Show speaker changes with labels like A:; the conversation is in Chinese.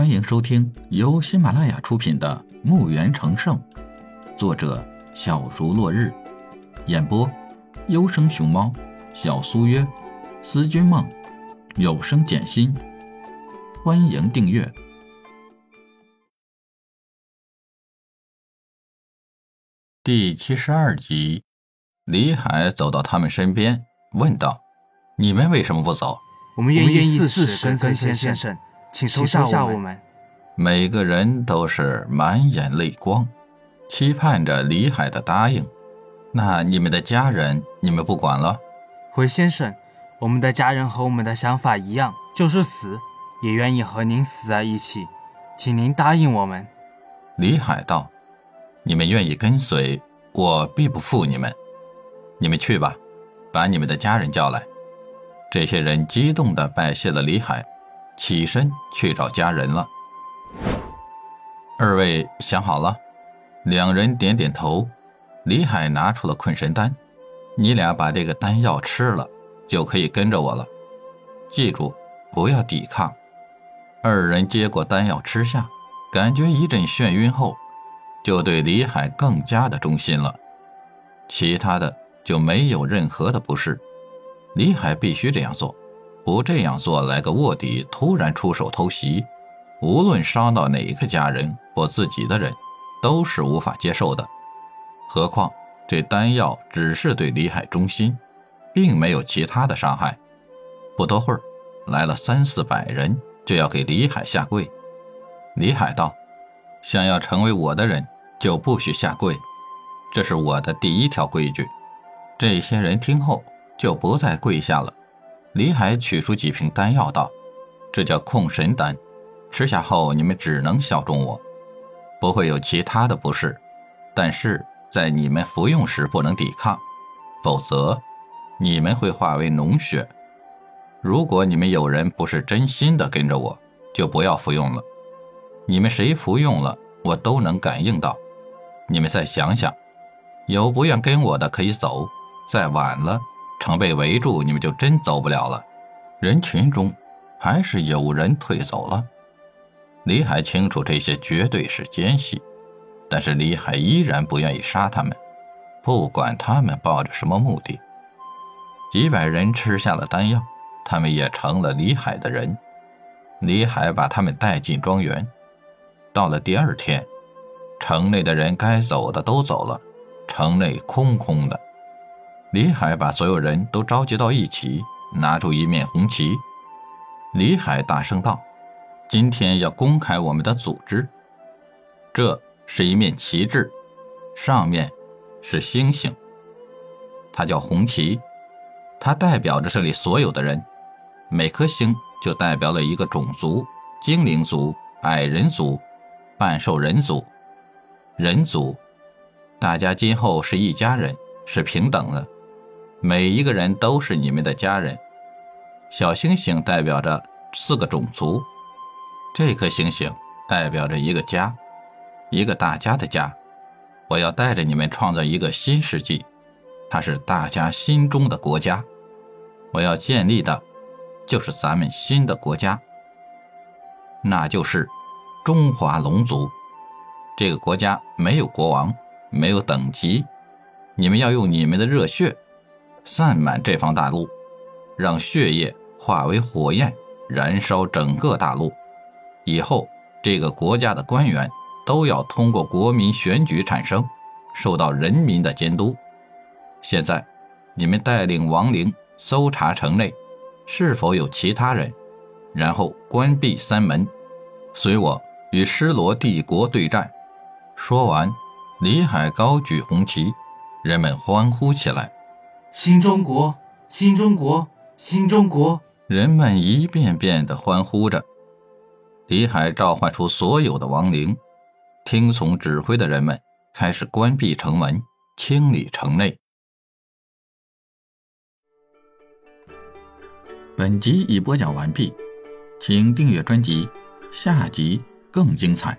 A: 欢迎收听由喜马拉雅出品的《墓园成圣》，作者小竹落日，演播优生熊猫、小苏约、思君梦、有声简心。欢迎订阅第七十二集。李海走到他们身边，问道：“你们为什么不走？”
B: 我们愿意四世跟随先生，请收下我们。
A: 每个人都是满眼泪光，期盼着李海的答应。那你们的家人，你们不管了？
B: 回先生，我们的家人和我们的想法一样，就是死，也愿意和您死在一起，请您答应我们。
A: 李海道：“你们愿意跟随我，必不负你们。你们去吧，把你们的家人叫来。”这些人激动地拜谢了李海，起身去找家人了。二位想好了？两人点点头。李海拿出了困神丹，你俩把这个丹药吃了，就可以跟着我了。记住，不要抵抗。二人接过丹药吃下，感觉一阵眩晕后，就对李海更加的忠心了。其他的就没有任何的不适。李海必须这样做，不这样做，来个卧底突然出手偷袭，无论伤到哪一个家人或自己的人，都是无法接受的。何况这丹药只是对李海忠心，并没有其他的伤害。不多会儿，来了三四百人，就要给李海下跪。李海道：“想要成为我的人，就不许下跪，这是我的第一条规矩。”这些人听后。就不再跪下了。李海取出几瓶丹药，道：“这叫控神丹，吃下后你们只能效忠我，不会有其他的不适。但是在你们服用时不能抵抗，否则你们会化为脓血。如果你们有人不是真心的跟着我，就不要服用了。你们谁服用了，我都能感应到。你们再想想，有不愿跟我的可以走，再晚了。”城被围住，你们就真走不了了。人群中，还是有人退走了。李海清楚这些绝对是奸细，但是李海依然不愿意杀他们，不管他们抱着什么目的。几百人吃下了丹药，他们也成了李海的人。李海把他们带进庄园。到了第二天，城内的人该走的都走了，城内空空的。李海把所有人都召集到一起，拿出一面红旗。李海大声道：“今天要公开我们的组织。这是一面旗帜，上面是星星，它叫红旗，它代表着这里所有的人。每颗星就代表了一个种族：精灵族、矮人族、半兽人族、人族。大家今后是一家人，是平等的。”每一个人都是你们的家人。小星星代表着四个种族，这颗星星代表着一个家，一个大家的家。我要带着你们创造一个新世纪，它是大家心中的国家。我要建立的，就是咱们新的国家，那就是中华龙族。这个国家没有国王，没有等级，你们要用你们的热血。散满这方大陆，让血液化为火焰，燃烧整个大陆。以后，这个国家的官员都要通过国民选举产生，受到人民的监督。现在，你们带领亡灵搜查城内，是否有其他人，然后关闭三门，随我与失罗帝国对战。说完，李海高举红旗，人们欢呼起来。
B: 新中国，新中国，新中国！
A: 人们一遍遍地欢呼着。李海召唤出所有的亡灵，听从指挥的人们开始关闭城门，清理城内。本集已播讲完毕，请订阅专辑，下集更精彩。